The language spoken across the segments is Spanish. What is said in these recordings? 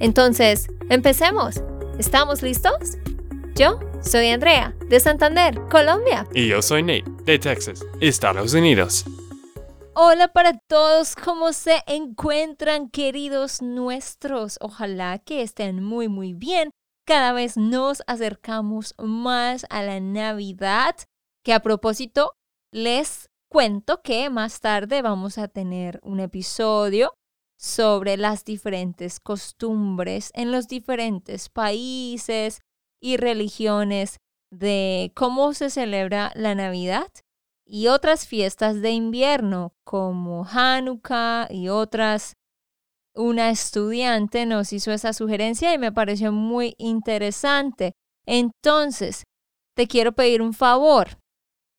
Entonces, empecemos. ¿Estamos listos? Yo soy Andrea, de Santander, Colombia. Y yo soy Nate, de Texas, Estados Unidos. Hola para todos, ¿cómo se encuentran queridos nuestros? Ojalá que estén muy muy bien. Cada vez nos acercamos más a la Navidad que a propósito, les cuento que más tarde vamos a tener un episodio sobre las diferentes costumbres en los diferentes países y religiones de cómo se celebra la Navidad y otras fiestas de invierno como Hanukkah y otras. Una estudiante nos hizo esa sugerencia y me pareció muy interesante. Entonces, te quiero pedir un favor.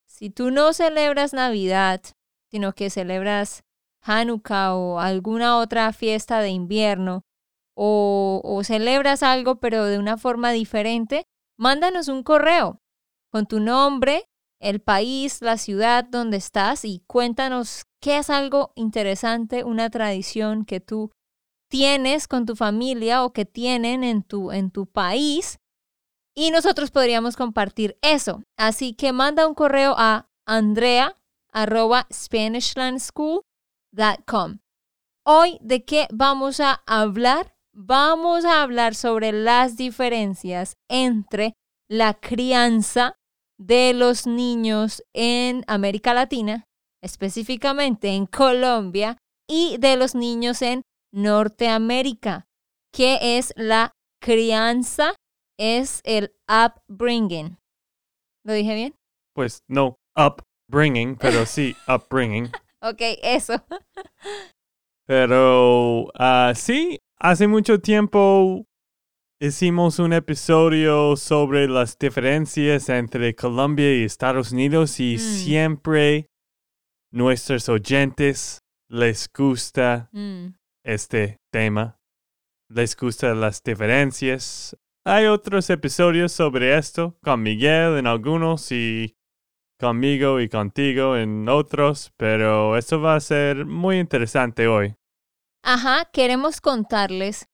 Si tú no celebras Navidad, sino que celebras Hanukkah o alguna otra fiesta de invierno, o, o, celebras algo pero de una forma diferente, mándanos un correo con tu nombre, el país, la ciudad donde estás y cuéntanos qué es algo interesante, una tradición que tú tienes con tu familia o que tienen en tu, en tu país y nosotros podríamos compartir eso. Así que manda un correo a andrea Hoy, ¿de qué vamos a hablar? Vamos a hablar sobre las diferencias entre la crianza de los niños en América Latina, específicamente en Colombia, y de los niños en Norteamérica. ¿Qué es la crianza es el upbringing. ¿Lo dije bien? Pues no, upbringing, pero sí, upbringing. ok, eso. pero uh, sí, hace mucho tiempo hicimos un episodio sobre las diferencias entre Colombia y Estados Unidos y mm. siempre nuestros oyentes les gusta mm. este tema. Les gustan las diferencias. Hay otros episodios sobre esto, con Miguel en algunos y conmigo y contigo en otros, pero esto va a ser muy interesante hoy. Ajá, queremos contarles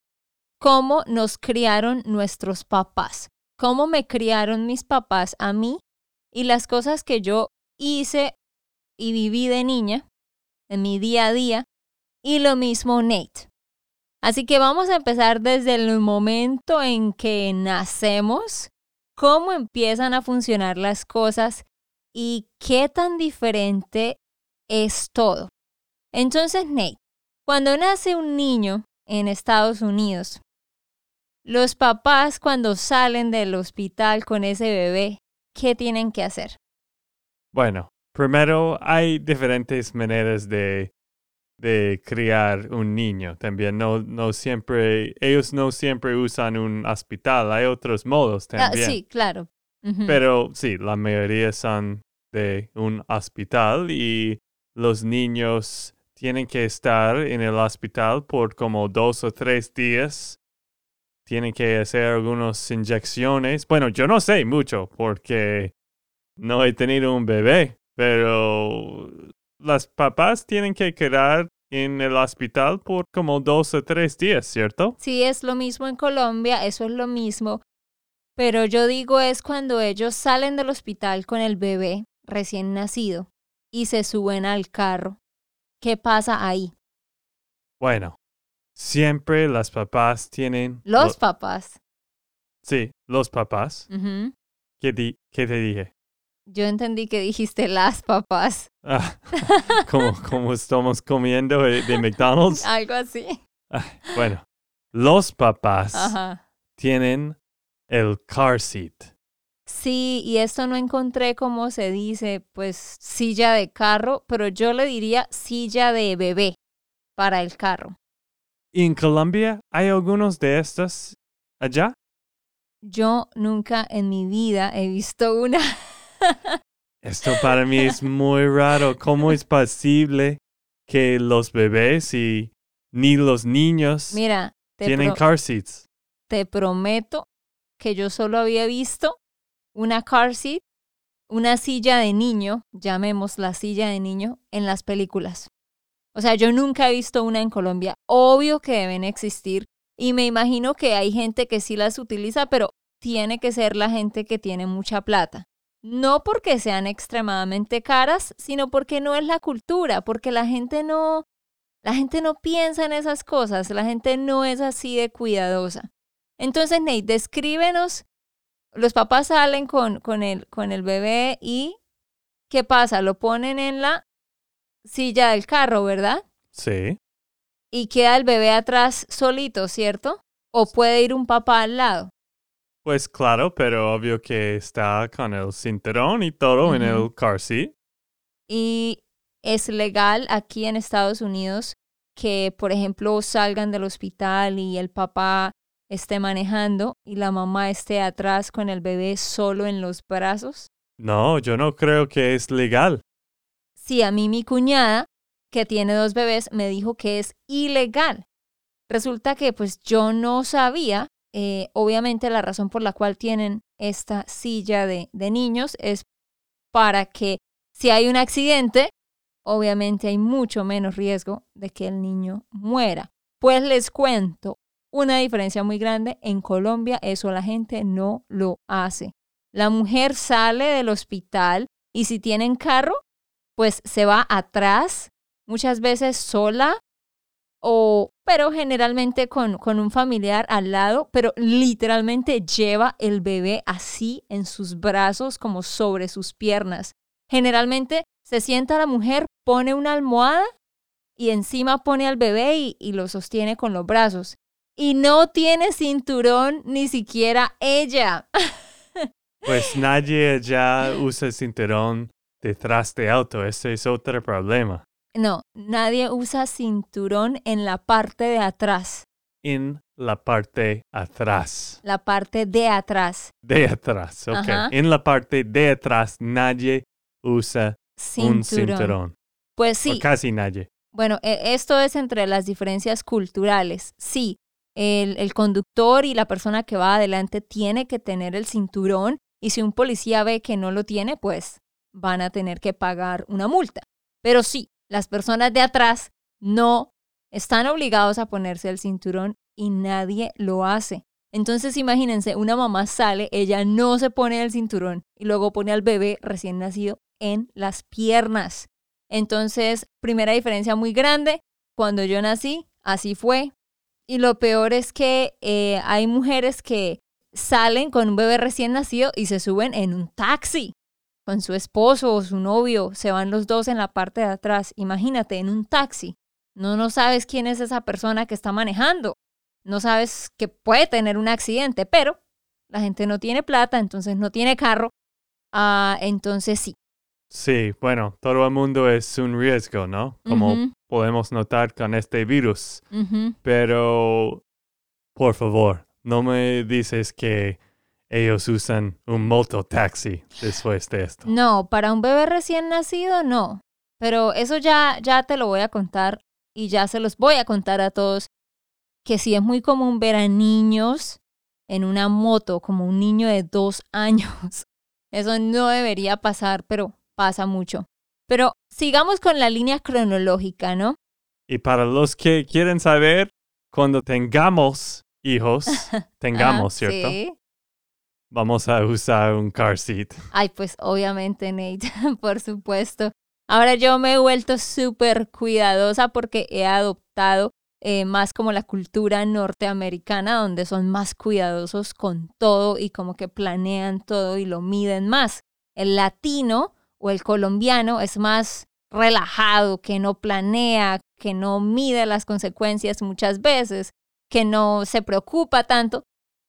cómo nos criaron nuestros papás, cómo me criaron mis papás a mí y las cosas que yo hice y viví de niña en mi día a día y lo mismo Nate. Así que vamos a empezar desde el momento en que nacemos, cómo empiezan a funcionar las cosas y qué tan diferente es todo. Entonces, Nate, cuando nace un niño en Estados Unidos, los papás cuando salen del hospital con ese bebé, ¿qué tienen que hacer? Bueno, primero hay diferentes maneras de de criar un niño también. No, no siempre, ellos no siempre usan un hospital, hay otros modos ah, también. sí, claro. Pero sí, la mayoría son de un hospital y los niños tienen que estar en el hospital por como dos o tres días. Tienen que hacer algunas inyecciones. Bueno, yo no sé mucho porque no he tenido un bebé, pero las papás tienen que quedar en el hospital por como dos o tres días, ¿cierto? Sí, es lo mismo en Colombia, eso es lo mismo. Pero yo digo es cuando ellos salen del hospital con el bebé recién nacido y se suben al carro. ¿Qué pasa ahí? Bueno, siempre las papás tienen... Los papás. Sí, los papás. ¿Qué, ¿Qué te dije? Yo entendí que dijiste las papas. Ah, como, estamos comiendo de, McDonald's. Algo así. Ah, bueno, los papás tienen el car seat. Sí, y esto no encontré cómo se dice, pues silla de carro, pero yo le diría silla de bebé para el carro. ¿En Colombia hay algunos de estos allá? Yo nunca en mi vida he visto una. Esto para mí es muy raro. ¿Cómo es posible que los bebés y ni los niños Mira, tienen car seats? te prometo que yo solo había visto una car seat, una silla de niño, llamemos la silla de niño, en las películas. O sea, yo nunca he visto una en Colombia. Obvio que deben existir y me imagino que hay gente que sí las utiliza, pero tiene que ser la gente que tiene mucha plata. No porque sean extremadamente caras, sino porque no es la cultura, porque la gente no, la gente no piensa en esas cosas, la gente no es así de cuidadosa. Entonces, Nate, descríbenos, los papás salen con, con, el, con el bebé y ¿qué pasa? Lo ponen en la silla del carro, ¿verdad? Sí. Y queda el bebé atrás solito, ¿cierto? O puede ir un papá al lado. Pues claro, pero obvio que está con el cinturón y todo en el car seat. Y es legal aquí en Estados Unidos que, por ejemplo, salgan del hospital y el papá esté manejando y la mamá esté atrás con el bebé solo en los brazos. No, yo no creo que es legal. Sí, a mí mi cuñada, que tiene dos bebés, me dijo que es ilegal. Resulta que pues yo no sabía, eh, obviamente la razón por la cual tienen esta silla de, de niños es para que si hay un accidente, obviamente hay mucho menos riesgo de que el niño muera. Pues les cuento una diferencia muy grande. En Colombia eso la gente no lo hace. La mujer sale del hospital y si tienen carro, pues se va atrás, muchas veces sola, o, pero generalmente con, con un familiar al lado, pero literalmente lleva el bebé así en sus brazos, como sobre sus piernas. Generalmente se sienta la mujer, pone una almohada y encima pone al bebé y, y lo sostiene con los brazos. Y no tiene cinturón ni siquiera ella. Pues nadie ya usa cinturón detrás de auto. Ese es otro problema. No, nadie usa cinturón en la parte de atrás, En la parte atrás. la parte de atrás. De atrás, ok. Ajá. En la parte de atrás nadie usa Cinturón. un cinturón. Pues O sí, casi nadie. bueno, e- esto es entre las diferencias culturales. Sí, el, el conductor y la persona que va adelante tiene que tener el cinturón y si un policía ve que no lo tiene, pues van a tener que pagar una multa. Pero sí, las personas de atrás no están obligados a ponerse el cinturón y nadie lo hace. Entonces imagínense, una mamá sale, ella no se pone el cinturón y luego pone al bebé recién nacido en las piernas. Entonces, primera diferencia muy grande, cuando yo nací, así fue. Y lo peor es que eh, hay mujeres que salen con un bebé recién nacido y se suben en un taxi con su esposo o su novio, se van los dos en la parte de atrás. Imagínate, en un taxi. No, no sabes quién es esa persona que está manejando. No sabes que puede tener un accidente, pero la gente no tiene plata, entonces no tiene carro. Ah, entonces sí. Sí, bueno, todo el mundo es un riesgo, ¿no? Como podemos notar con este virus. Pero, por favor, no me dices que ellos usan un mototaxi después de esto. No, para un bebé recién nacido no. Pero eso ya, ya te lo voy a contar y ya se los voy a contar a todos. Que sí es muy común ver a niños en una moto, como un niño de dos años. Eso no debería pasar, pero pasa mucho. Pero sigamos con la línea cronológica, ¿no? Y para los que quieren saber, cuando tengamos hijos, tengamos, ¿cierto? Sí. Vamos a usar un car seat. Ay, pues obviamente, Nate, por supuesto. Ahora yo me he vuelto súper cuidadosa porque he adoptado eh, más como la cultura norteamericana, donde son más cuidadosos con todo y como que planean todo y lo miden más. El latino o el colombiano es más relajado, que no planea, que no mide las consecuencias muchas veces, que no se preocupa tanto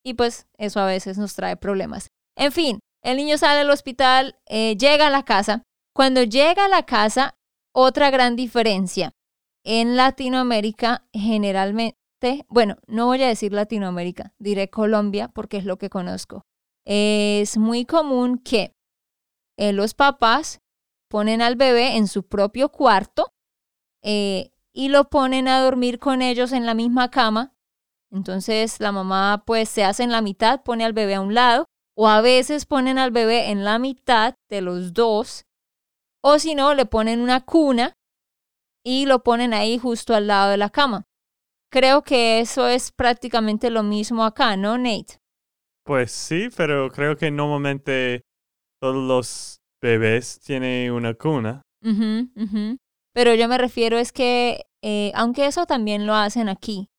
y pues eso a veces nos trae problemas. En fin, el niño sale del hospital, eh, llega a la casa. Cuando llega a la casa, otra gran diferencia. En Latinoamérica generalmente bueno, no voy a decir Latinoamérica, diré Colombia porque es lo que conozco. Es muy común que eh, los papás ponen al bebé en su propio cuarto eh, y lo ponen a dormir con ellos en la misma cama. Entonces la mamá pues se hace en la mitad, pone al bebé a un lado, o a veces ponen al bebé en la mitad de los dos, o si no, le ponen una cuna y lo ponen ahí justo al lado de la cama. Creo que eso es prácticamente lo mismo acá, ¿no, Nate? Pues sí, pero creo que normalmente todos los bebés tienen una cuna. Pero yo me refiero es que, eh, aunque eso también lo hacen aquí,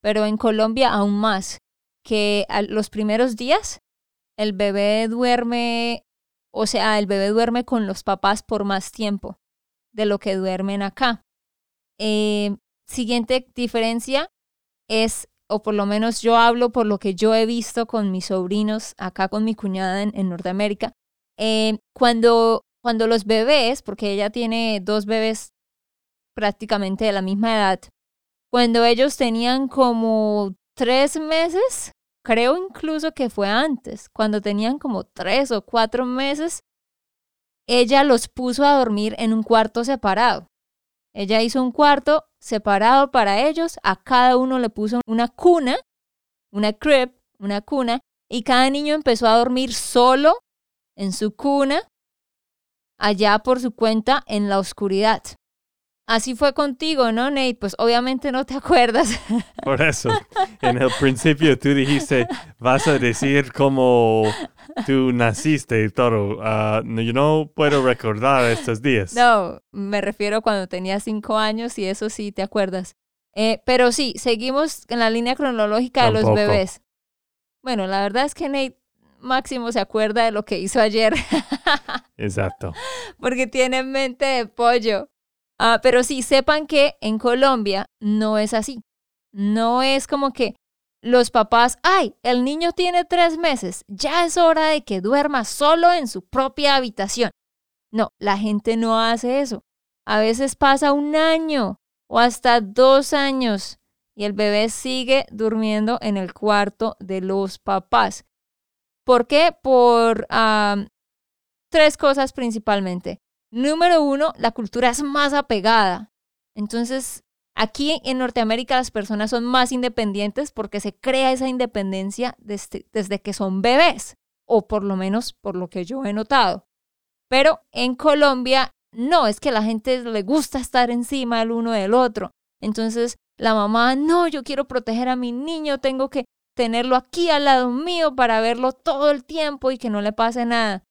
pero en Colombia aún más, que los primeros días el bebé duerme, o sea, el bebé duerme con los papás por más tiempo de lo que duermen acá. Eh, siguiente diferencia es, o por lo menos yo hablo por lo que yo he visto con mis sobrinos acá con mi cuñada en, Norteamérica, eh, cuando, cuando los bebés, porque ella tiene dos bebés prácticamente de la misma edad, cuando ellos tenían como tres meses, creo incluso que fue antes, cuando tenían como tres o cuatro meses, ella los puso a dormir en un cuarto separado. Ella hizo un cuarto separado para ellos, a cada uno le puso una cuna, una crib, una cuna, y cada niño empezó a dormir solo en su cuna, allá por su cuenta en la oscuridad. Así fue contigo, ¿no, Nate? Pues obviamente no te acuerdas. Por eso, en el principio tú dijiste, vas a decir cómo tú naciste y todo. Ah, yo no puedo recordar estos días. No, me refiero cuando tenía cinco años y eso sí te acuerdas. Eh, pero sí, seguimos en la línea cronológica de los bebés. Bueno, la verdad es que Nate máximo se acuerda de lo que hizo ayer. Exacto. Porque tiene mente de pollo. Ah, pero sí, sepan que en Colombia no es así. No es como que los papás, ay, el niño tiene tres meses, ya es hora de que duerma solo en su propia habitación. No, la gente no hace eso. A veces pasa un año o hasta dos años y el bebé sigue durmiendo en el cuarto de los papás. ¿Por qué? Por tres cosas principalmente. Número uno, la cultura es más apegada. Entonces, aquí en Norteamérica las personas son más independientes porque se crea esa independencia desde, desde que son bebés, o por lo menos por lo que yo he notado. Pero en Colombia, no, es que la gente le gusta estar encima el uno del otro. Entonces, la mamá, no, yo quiero proteger a mi niño, tengo que tenerlo aquí al lado mío para verlo todo el tiempo y que no le pase nada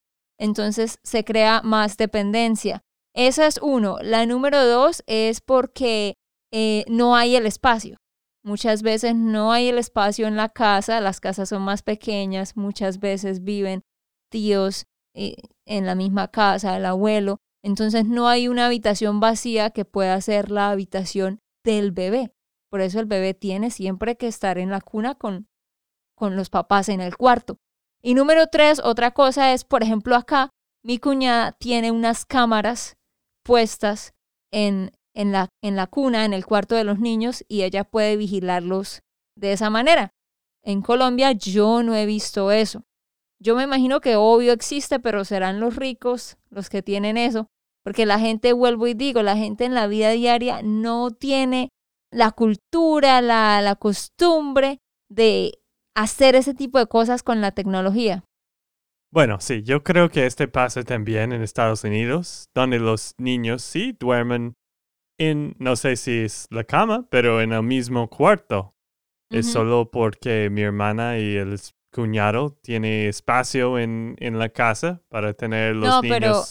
entonces se crea más dependencia. Esa es uno. La número dos es porque eh, no hay el espacio. Muchas veces no hay el espacio en la casa, las casas son más pequeñas, muchas veces viven tíos eh, en la misma casa, el abuelo, entonces no hay una habitación vacía que pueda ser la habitación del bebé. Por eso el bebé tiene siempre que estar en la cuna con, con los papás en el cuarto. Y número tres, otra cosa es, por ejemplo, acá mi cuñada tiene unas cámaras puestas en, en, la, en la cuna, en el cuarto de los niños, y ella puede vigilarlos de esa manera. En Colombia yo no he visto eso. Yo me imagino que obvio existe, pero serán los ricos los que tienen eso, porque la gente, vuelvo y digo, la gente en la vida diaria no tiene la cultura, la, la costumbre de hacer ese tipo de cosas con la tecnología. Bueno, sí, yo creo que este pasa también en Estados Unidos, donde los niños sí duermen en, no sé si es la cama, pero en el mismo cuarto. Es solo porque mi hermana y el cuñado tienen espacio en, en la casa para tener los no, niños. Pero,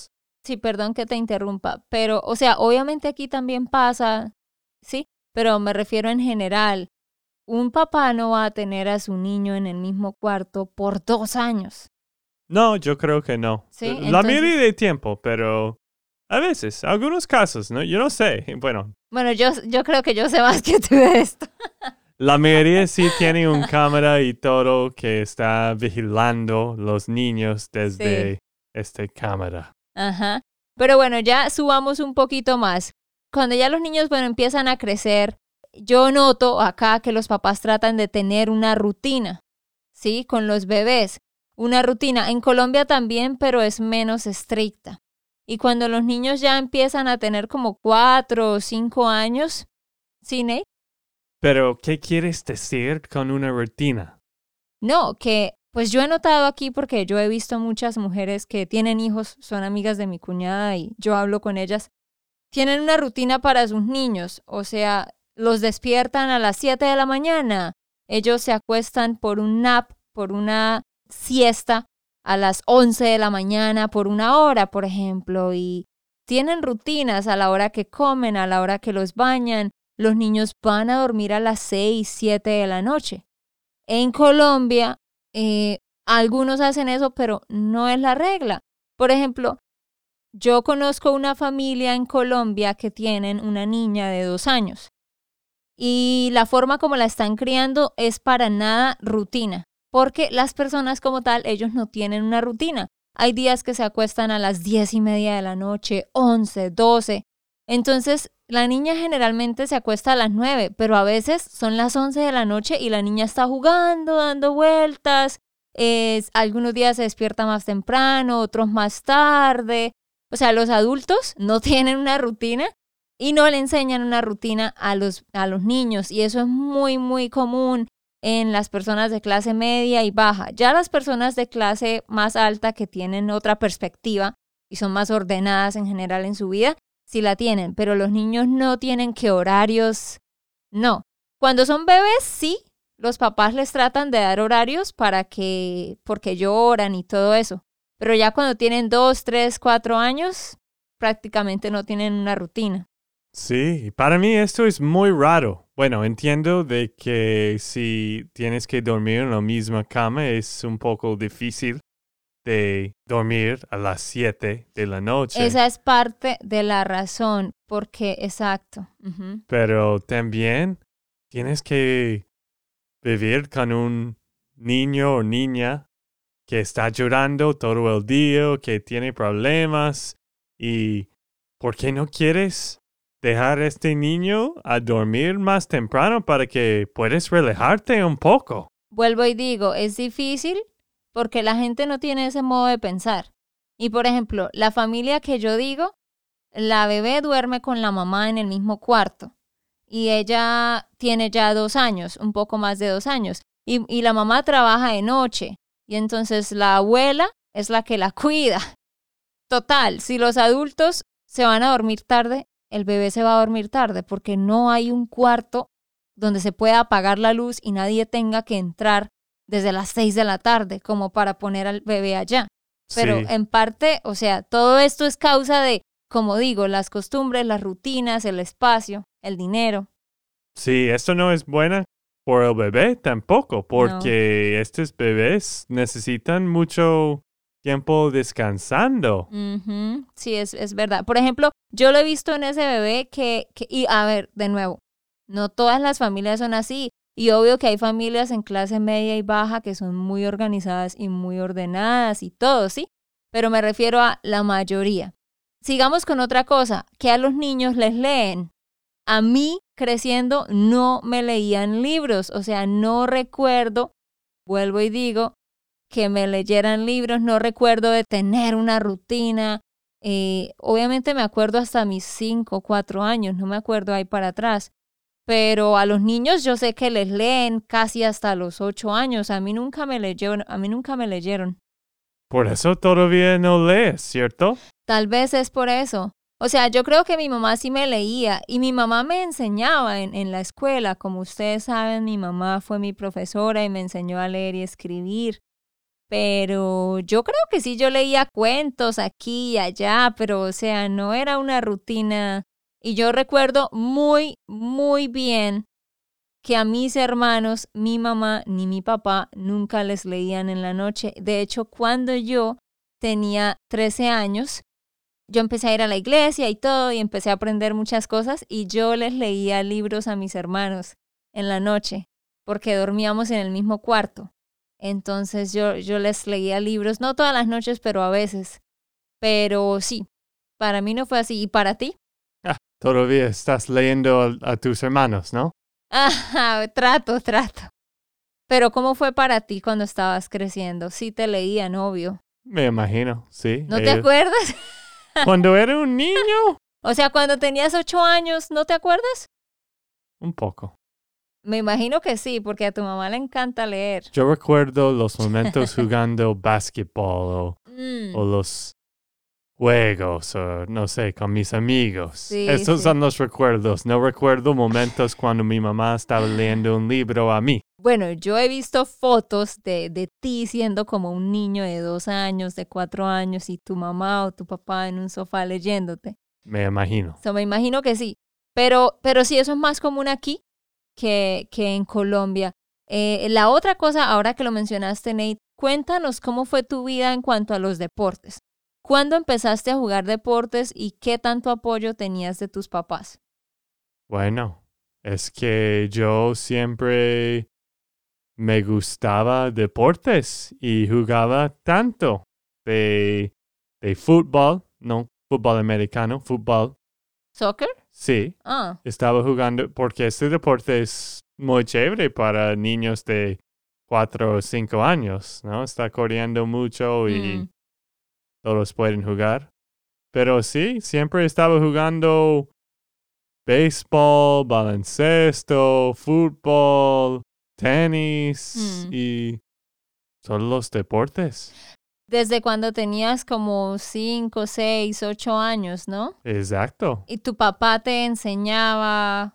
sí, perdón que te interrumpa, pero, o sea, obviamente aquí también pasa, sí, pero me refiero en general un papá no va a tener a su niño en el mismo cuarto por dos años. No, yo creo que no. La mayoría de tiempo, pero a veces, algunos casos, ¿no? Yo no sé. Bueno. Bueno, yo, yo creo que yo sé más que tú de esto. La mayoría sí tiene un cámara y todo que está vigilando los niños desde esta cámara. Ajá. Pero bueno, ya subamos un poquito más. Cuando ya los niños, bueno, empiezan a crecer, yo noto acá que los papás tratan de tener una rutina, ¿sí? Con los bebés. Una rutina. En Colombia también, pero es menos estricta. Y cuando los niños ya empiezan a tener como cuatro o cinco años, ¿sí, Nate? Pero, ¿qué quieres decir con una rutina? No, que pues yo he notado aquí porque yo he visto muchas mujeres que tienen hijos, son amigas de mi cuñada y yo hablo con ellas, tienen una rutina para sus niños, o sea, los despiertan a las 7 de la mañana, ellos se acuestan por un nap, por una siesta a las 11 de la mañana por una hora, por ejemplo, y tienen rutinas a la hora que comen, a la hora que los bañan. Los niños van a dormir a las 6, 7 de la noche. En Colombia, eh, algunos hacen eso, pero no es la regla. Por ejemplo, yo conozco una familia en Colombia que tienen una niña de dos años y la forma como la están criando es para nada rutina, porque las personas como tal, ellos no tienen una rutina. Hay días que se acuestan a las diez y media de la noche, once, doce. Entonces, la niña generalmente se acuesta a las nueve, pero a veces son las once de la noche y la niña está jugando, dando vueltas. algunos días se despierta más temprano, otros más tarde. O sea, los adultos no tienen una rutina y no le enseñan una rutina a los, a los niños y eso es muy, muy común en las personas de clase media y baja. Ya las personas de clase más alta que tienen otra perspectiva y son más ordenadas en general en su vida, sí la tienen, pero los niños no tienen que horarios, no. Cuando son bebés, sí, los papás les tratan de dar horarios para que, porque lloran y todo eso. Pero ya cuando tienen dos, tres, cuatro años, prácticamente no tienen una rutina. Sí, para mí esto es muy raro. Bueno, entiendo de que si tienes que dormir en la misma cama es un poco difícil de dormir a las 7 de la noche. Esa es parte de la razón, porque exacto. Pero también tienes que vivir con un niño o niña que está llorando todo el día, que tiene problemas y ¿por qué no quieres dejar a este niño a dormir más temprano para que puedas relajarte un poco. Vuelvo y digo, es difícil porque la gente no tiene ese modo de pensar. Y por ejemplo, la familia que yo digo, la bebé duerme con la mamá en el mismo cuarto y ella tiene ya dos años, un poco más de dos años, y, y la mamá trabaja de noche y entonces la abuela es la que la cuida. Total, si los adultos se van a dormir tarde, el bebé se va a dormir tarde porque no hay un cuarto donde se pueda apagar la luz y nadie tenga que entrar desde las seis de la tarde como para poner al bebé allá. Pero en parte, o sea, todo esto es causa de, como digo, las costumbres, las rutinas, el espacio, el dinero. Sí, esto no es buena por el bebé tampoco, porque estos bebés necesitan mucho tiempo descansando. Sí, es, es, verdad. Por ejemplo, yo lo he visto en ese bebé que, que, y a ver, de nuevo, no todas las familias son así. Y obvio que hay familias en clase media y baja que son muy organizadas y muy ordenadas y todo, ¿sí? Pero me refiero a la mayoría. Sigamos con otra cosa, que a los niños les leen. A mí, creciendo, no me leían libros, o sea, no recuerdo, vuelvo y digo, que me leyeran libros, no recuerdo de tener una rutina. Eh, obviamente me acuerdo hasta mis cinco, cuatro años, no me acuerdo ahí para atrás. Pero a los niños yo sé que les leen casi hasta los ocho años. A mí nunca me leyeron, a mí nunca me leyeron. Por eso todavía no lees, ¿cierto? Tal vez es por eso. O sea, yo creo que mi mamá sí me leía y mi mamá me enseñaba en, en la escuela. Como ustedes saben, mi mamá fue mi profesora y me enseñó a leer y escribir. Pero yo creo que sí, yo leía cuentos aquí y allá, pero o sea, no era una rutina. Y yo recuerdo muy, muy bien que a mis hermanos, mi mamá ni mi papá nunca les leían en la noche. De hecho, cuando yo tenía 13 años, yo empecé a ir a la iglesia y todo y empecé a aprender muchas cosas y yo les leía libros a mis hermanos en la noche porque dormíamos en el mismo cuarto. Entonces yo, yo les leía libros, no todas las noches, pero a veces. Pero sí, para mí no fue así. ¿Y para ti? Ah, todavía estás leyendo a, tus hermanos, ¿no? Ajá, trato, trato. Pero ¿cómo fue para ti cuando estabas creciendo? Sí te leían, obvio. Me imagino, sí. ¿No te acuerdas? Cuando era un niño. o sea, cuando tenías ocho años, ¿no te acuerdas? Un poco. Me imagino que sí, porque a tu mamá le encanta leer. Yo recuerdo los momentos jugando básquetbol o, Mm, o los juegos o no sé, con mis amigos. Sí, Esos sí. son los recuerdos. No recuerdo momentos cuando mi mamá estaba leyendo un libro a mí. Bueno, yo he visto fotos de, de ti siendo como un niño de dos años, de cuatro años, y tu mamá o tu papá en un sofá leyéndote. Me imagino. So, me imagino que sí. Pero, pero sí, eso es más común aquí que, que en Colombia. Eh, la otra cosa, ahora que lo mencionaste, Nate, cuéntanos cómo fue tu vida en cuanto a los deportes. ¿Cuándo empezaste a jugar deportes y qué tanto apoyo tenías de tus papás? Bueno, es que yo siempre me gustaba deportes y jugaba tanto de, de fútbol, no fútbol americano, fútbol. ¿Soccer? Sí, Ah, estaba jugando porque este deporte es muy chévere para niños de cuatro o cinco años, ¿no? Está corriendo mucho y Mm. todos pueden jugar. Pero sí, siempre estaba jugando béisbol, baloncesto, fútbol, tenis Mm. y todos los deportes. Desde cuando tenías como cinco, seis, ocho años, ¿no? Exacto. Y tu papá te enseñaba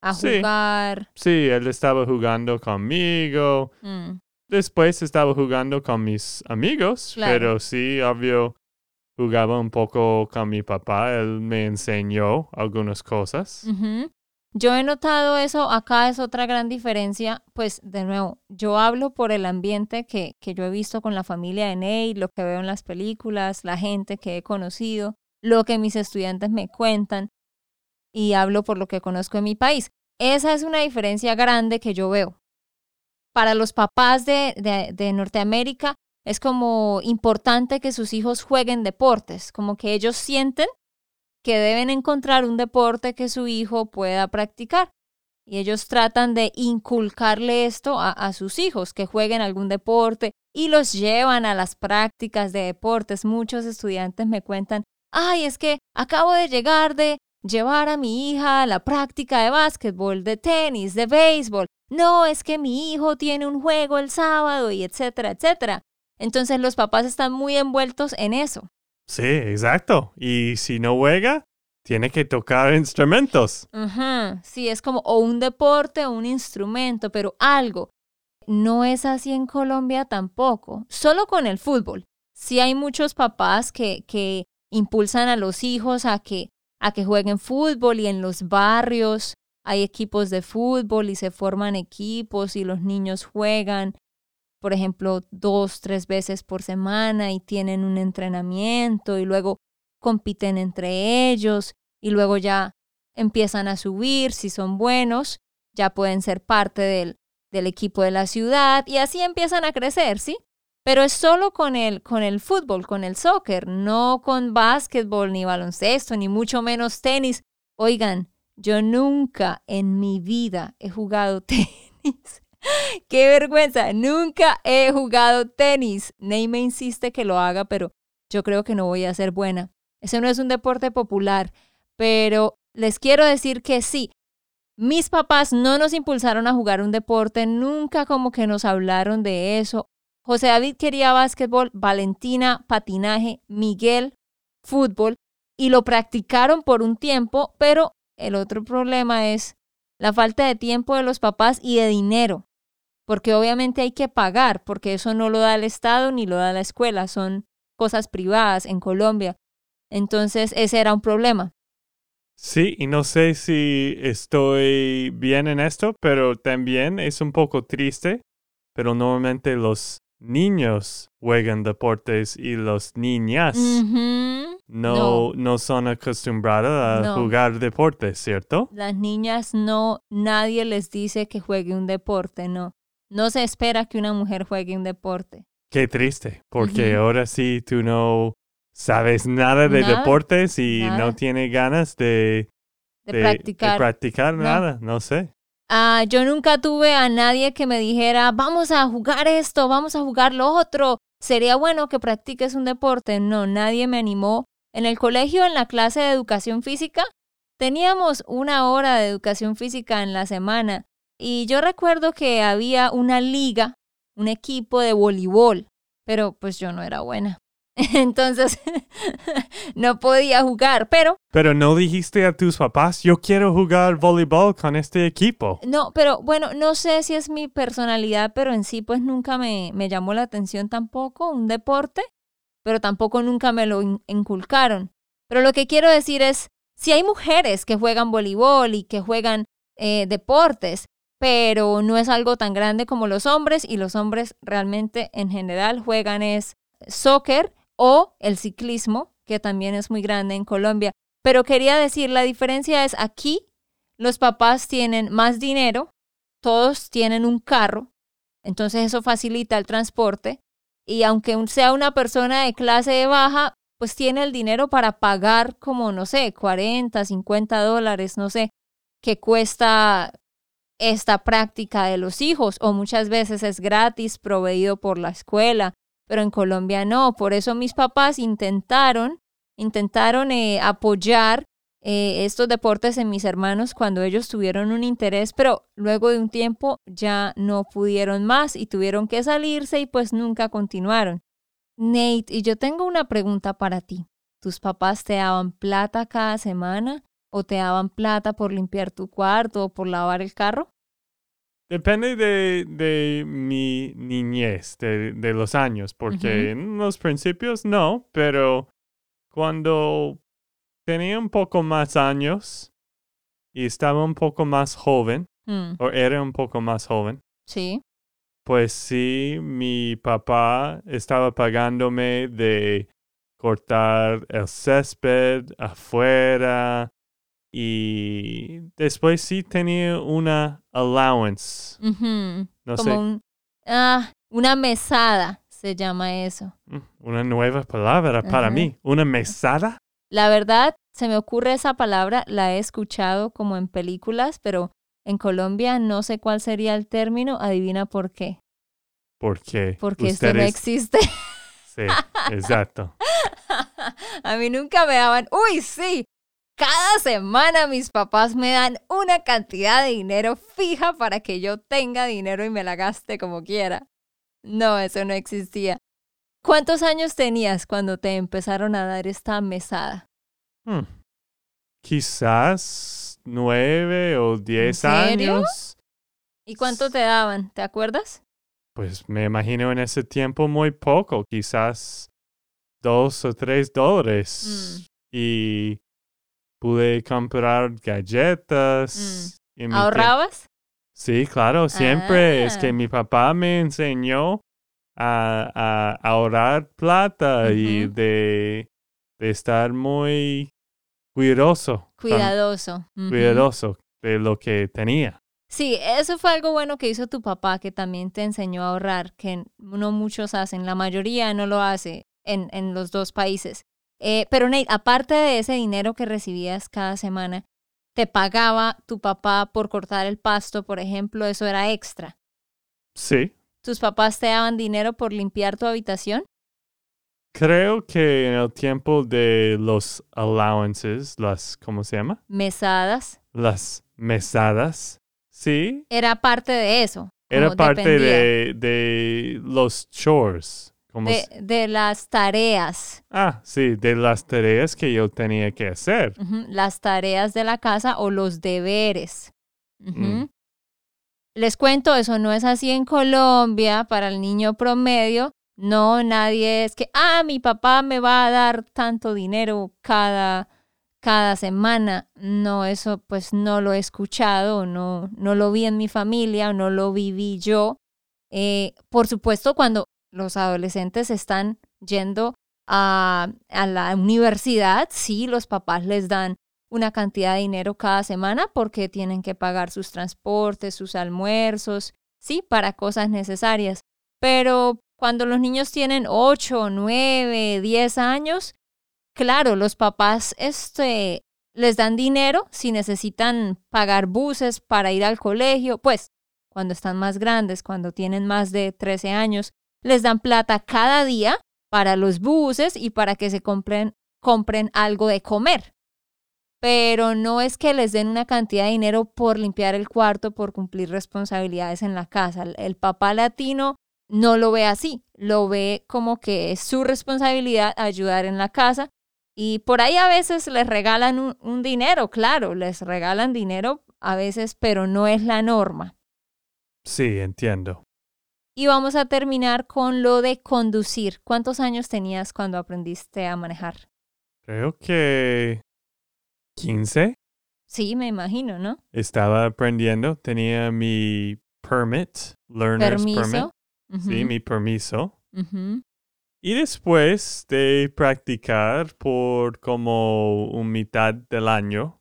a Sí. jugar. Sí, él estaba jugando conmigo. Mm. Después estaba jugando con mis amigos, Claro. pero sí, obvio, jugaba un poco con mi papá. Él me enseñó algunas cosas. Yo he notado eso, acá es otra gran diferencia, pues de nuevo, yo hablo por el ambiente que, que yo he visto con la familia de Nate, lo que veo en las películas, la gente que he conocido, lo que mis estudiantes me cuentan y hablo por lo que conozco en mi país. Esa es una diferencia grande que yo veo. Para los papás de, de, de Norteamérica es como importante que sus hijos jueguen deportes, como que ellos sienten que deben encontrar un deporte que su hijo pueda practicar. Y ellos tratan de inculcarle esto a, sus hijos, que jueguen algún deporte y los llevan a las prácticas de deportes. Muchos estudiantes me cuentan, ay, es que acabo de llegar de llevar a mi hija a la práctica de básquetbol, de tenis, de béisbol. No, es que mi hijo tiene un juego el sábado y etcétera, etcétera. Entonces los papás están muy envueltos en eso. Sí, exacto. Y si no juega, tiene que tocar instrumentos. Uh. Sí, es como o un deporte o un instrumento, pero algo. No es así en Colombia tampoco, solo con el fútbol. Sí hay muchos papás que, que impulsan a los hijos a que, a que jueguen fútbol y en los barrios hay equipos de fútbol y se forman equipos y los niños juegan, por ejemplo, dos, tres veces por semana y tienen un entrenamiento y luego compiten entre ellos y luego ya empiezan a subir, si son buenos, ya pueden ser parte del, del equipo de la ciudad y así empiezan a crecer, ¿sí? Pero es solo con el, con el fútbol, con el soccer, no con básquetbol, ni baloncesto, ni mucho menos tenis. Oigan, yo nunca en mi vida he jugado tenis. ¡Qué vergüenza! Nunca he jugado tenis. Ney me insiste que lo haga, pero yo creo que no voy a ser buena. Ese no es un deporte popular, pero les quiero decir que sí. Mis papás no nos impulsaron a jugar un deporte, nunca como que nos hablaron de eso. José David quería básquetbol, Valentina patinaje, Miguel fútbol y lo practicaron por un tiempo, pero el otro problema es la falta de tiempo de los papás y de dinero, porque obviamente hay que pagar, porque eso no lo da el Estado ni lo da la escuela, son cosas privadas en Colombia. Entonces ese era un problema. Sí, y no sé si estoy bien en esto, pero también es un poco triste, pero normalmente los niños juegan deportes y las niñas uh -huh. no, No. no. son acostumbradas a No. jugar deportes, ¿cierto? Las niñas no, nadie les dice que juegue un deporte, no. No se espera que una mujer juegue un deporte. Qué triste, porque ahora sí tú no sabes nada de Nada, deportes y nada. no tienes ganas de, De, de- de practicar. No. nada, no sé. Ah, yo nunca tuve a nadie que me dijera, vamos a jugar esto, vamos a jugar lo otro, sería bueno que practiques un deporte. No, nadie me animó. En el colegio, en la clase de educación física, teníamos una hora de educación física en la semana y yo recuerdo que había una liga, un equipo de voleibol, pero pues yo no era buena. Entonces no podía jugar, pero... Pero no dijiste a tus papás, yo quiero jugar voleibol con este equipo. No, pero bueno, no sé si es mi personalidad, pero en sí pues nunca me, me llamó la atención tampoco un deporte, pero tampoco nunca me lo inculcaron. Pero lo que quiero decir es, si hay mujeres que juegan voleibol y que juegan eh, deportes, pero no es algo tan grande como los hombres y los hombres realmente en general juegan es soccer o el ciclismo, que también es muy grande en Colombia. Pero quería decir, la diferencia es aquí los papás tienen más dinero, todos tienen un carro, entonces eso facilita el transporte y aunque sea una persona de clase baja, pues tiene el dinero para pagar como, no sé, 40, 50 dólares, no sé, que cuesta esta práctica de los hijos o muchas veces es gratis, proveído por la escuela pero en Colombia no. Por eso mis papás intentaron, intentaron eh, apoyar eh, estos deportes en mis hermanos cuando ellos tuvieron un interés, pero luego de un tiempo ya no pudieron más y tuvieron que salirse y pues nunca continuaron. Nate, y yo tengo una pregunta para ti. ¿Tus papás te daban plata cada semana o te daban plata por limpiar tu cuarto o por lavar el carro? Depende de, de mi niñez, de, de, los años, porque en los principios no, pero cuando tenía un poco más años y estaba un poco más joven, mm. o era un poco más joven. Sí. Pues sí, mi papá estaba pagándome de cortar el césped afuera, y después sí tenía una allowance. No sé. ah, una mesada se llama eso. Mm, una nueva palabra para mí. ¿Una mesada? La verdad, se me ocurre esa palabra, la he escuchado como en películas, pero en Colombia no sé cuál sería el término. Adivina por qué. ¿Por qué? Porque esto no existe. Sí, exacto. A mí nunca me daban, uy, sí, cada semana mis papás me dan una cantidad de dinero fija para que yo tenga dinero y me la gaste como quiera. No, eso no existía. ¿Cuántos años tenías cuando te empezaron a dar esta mesada? Hmm. Quizás nueve o diez años. ¿Y cuánto te daban? ¿Te acuerdas? Pues me imagino en ese tiempo muy poco, quizás dos o tres dólares. Mm. Y pude comprar galletas. Mm. ¿Ahorrabas? Sí, claro, siempre. Es que ah. mi papá me enseñó a, ahorrar plata y de, estar muy cuidadoso. Cuidadoso. Cuidadoso de lo que tenía. Sí, eso fue algo bueno que hizo tu papá, que también te enseñó a ahorrar, que no muchos hacen, la mayoría no lo hace en, en los dos países. Eh, pero Nate, aparte de ese dinero que recibías cada semana, ¿te pagaba tu papá por cortar el pasto, por ejemplo? ¿Eso era extra? Sí. ¿Tus papás te daban dinero por limpiar tu habitación? Creo que en el tiempo de los allowances, las, ¿cómo se llama? Mesadas. Las mesadas, sí. Era parte de eso. Era parte de, de los chores de, las tareas. Ah, sí, de las tareas que yo tenía que hacer. Las tareas de la casa o los deberes. Mm. Les cuento, eso no es así en Colombia para el niño promedio. No, nadie es que, ah, mi papá me va a dar tanto dinero cada, cada semana. No, eso pues no lo he escuchado, no, no lo vi en mi familia, no lo viví yo. Eh, por supuesto, cuando los adolescentes están yendo a, la universidad, sí, los papás les dan una cantidad de dinero cada semana porque tienen que pagar sus transportes, sus almuerzos, sí, para cosas necesarias. Pero cuando los niños tienen 8, 9, 10 años, claro, los papás este, les dan dinero si necesitan pagar buses para ir al colegio, pues cuando están más grandes, cuando tienen más de 13 años, les dan plata cada día para los buses y para que se compren, compren algo de comer. Pero no es que les den una cantidad de dinero por limpiar el cuarto, por cumplir responsabilidades en la casa. El papá latino no lo ve así, lo ve como que es su responsabilidad ayudar en la casa y por ahí a veces les regalan un, dinero, claro, les regalan dinero a veces, pero no es la norma. Sí, entiendo. Y vamos a terminar con lo de conducir. ¿Cuántos años tenías cuando aprendiste a manejar? Creo que 15. Sí, me imagino, ¿no? Estaba aprendiendo, tenía mi permit, learner's permit. Sí, mi permiso. Y después de practicar por como un mitad del año,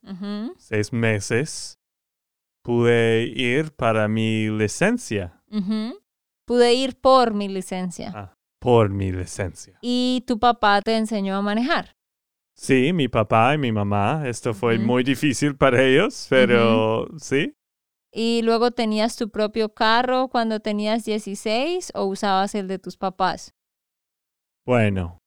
seis meses, pude ir para mi licencia. Pude ir por mi licencia. Ah, por mi licencia. ¿Y tu papá te enseñó a manejar? Sí, mi papá y mi mamá. Esto fue muy difícil para ellos, pero sí. ¿Y luego tenías tu propio carro cuando tenías 16 o usabas el de tus papás? Bueno,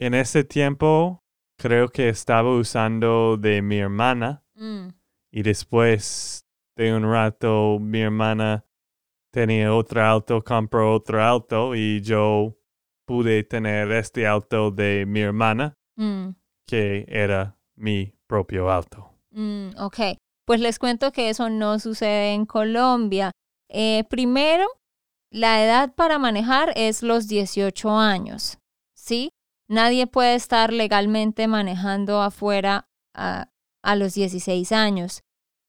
en ese tiempo creo que estaba usando de mi hermana mm. y después de un rato mi hermana tenía otro auto, compró otro auto y yo pude tener este auto de mi hermana mm. que era mi propio auto. Mm, ok. Pues les cuento que eso no sucede en Colombia. Eh, primero, la edad para manejar es los 18 años, ¿sí? Nadie puede estar legalmente manejando afuera a, los 16 años,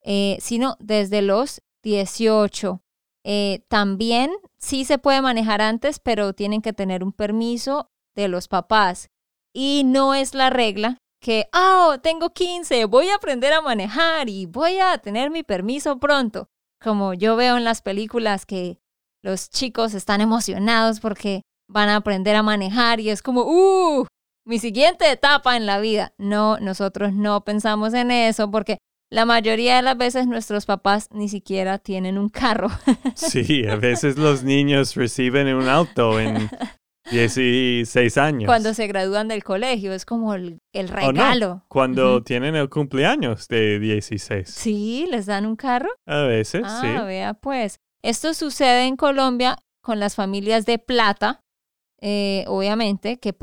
eh, sino desde los 18. Eh, también sí se puede manejar antes, pero tienen que tener un permiso de los papás. Y no es la regla que, oh, tengo 15, voy a aprender a manejar y voy a tener mi permiso pronto. Como yo veo en las películas que los chicos están emocionados porque van a aprender a manejar y es como, ¡uh! Mi siguiente etapa en la vida. No, nosotros no pensamos en eso porque la mayoría de las veces nuestros papás ni siquiera tienen un carro. Sí, a veces los niños reciben un auto en 16 años. Cuando se gradúan del colegio, es como el, regalo. cuando tienen el cumpleaños de 16. Sí, les dan un carro. A veces, ah, sí. vea pues. Esto sucede en Colombia con las familias de plata, eh, obviamente, que,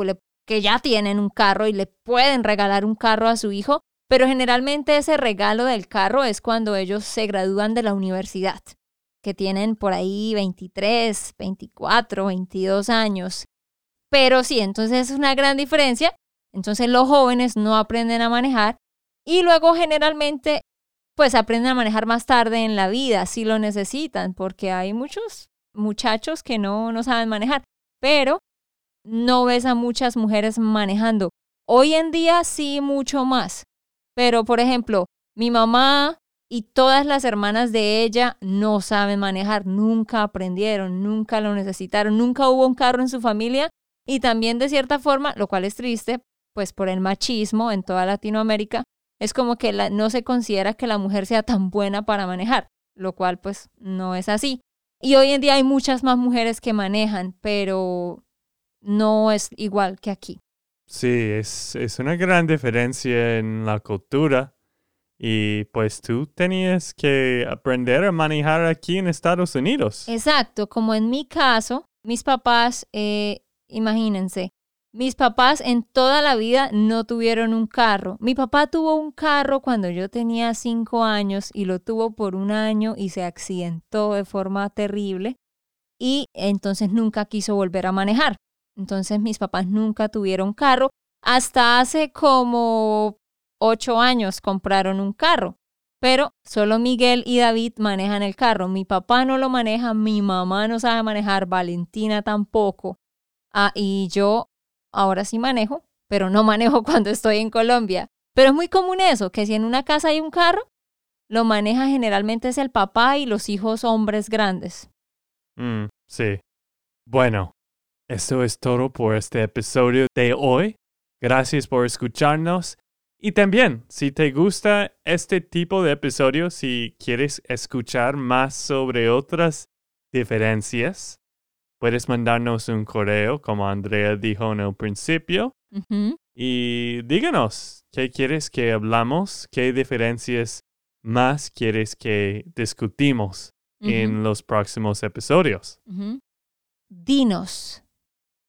que ya tienen un carro y le pueden regalar un carro a su hijo, pero generalmente ese regalo del carro es cuando ellos se gradúan de la universidad, que tienen por ahí 23, 24, 22 años. Pero sí, entonces es una gran diferencia. Entonces los jóvenes no aprenden a manejar y luego generalmente pues aprenden a manejar más tarde en la vida si lo necesitan, porque hay muchos muchachos que no, no saben manejar, pero no ves a muchas mujeres manejando. Hoy en día sí mucho más, pero por ejemplo, mi mamá y todas las hermanas de ella no saben manejar, nunca aprendieron, nunca lo necesitaron, nunca hubo un carro en su familia y también de cierta forma, lo cual es triste, pues por el machismo en toda Latinoamérica, es como que no se considera que la mujer sea tan buena para manejar, lo cual pues no es así. Y hoy en día hay muchas más mujeres que manejan, pero no es igual que aquí. Sí, es, es una gran diferencia en la cultura. Y pues tú tenías que aprender a manejar aquí en Estados Unidos. Exacto, como en mi caso, mis papás eh, Imagínense, mis papás en toda la vida no tuvieron un carro. Mi papá tuvo un carro cuando yo tenía cinco años y lo tuvo por un año y se accidentó de forma terrible y entonces nunca quiso volver a manejar. Entonces mis papás nunca tuvieron carro. Hasta hace como ocho años compraron un carro. Pero solo Miguel y David manejan el carro. Mi papá no lo maneja, mi mamá no sabe manejar, Valentina tampoco. Ah, y yo ahora sí manejo, pero no manejo cuando estoy en Colombia. Pero es muy común eso, que si en una casa hay un carro, lo maneja generalmente es el papá y los hijos hombres grandes. Mm, sí. Bueno, esto es todo por este episodio de hoy. Gracias por escucharnos Y también, si te gusta este tipo de episodio, si quieres escuchar más sobre otras diferencias, puedes mandarnos un correo, como Andrea dijo en el principio, y díganos qué quieres que hablamos, qué diferencias más quieres que discutimos en los próximos episodios. Dinos.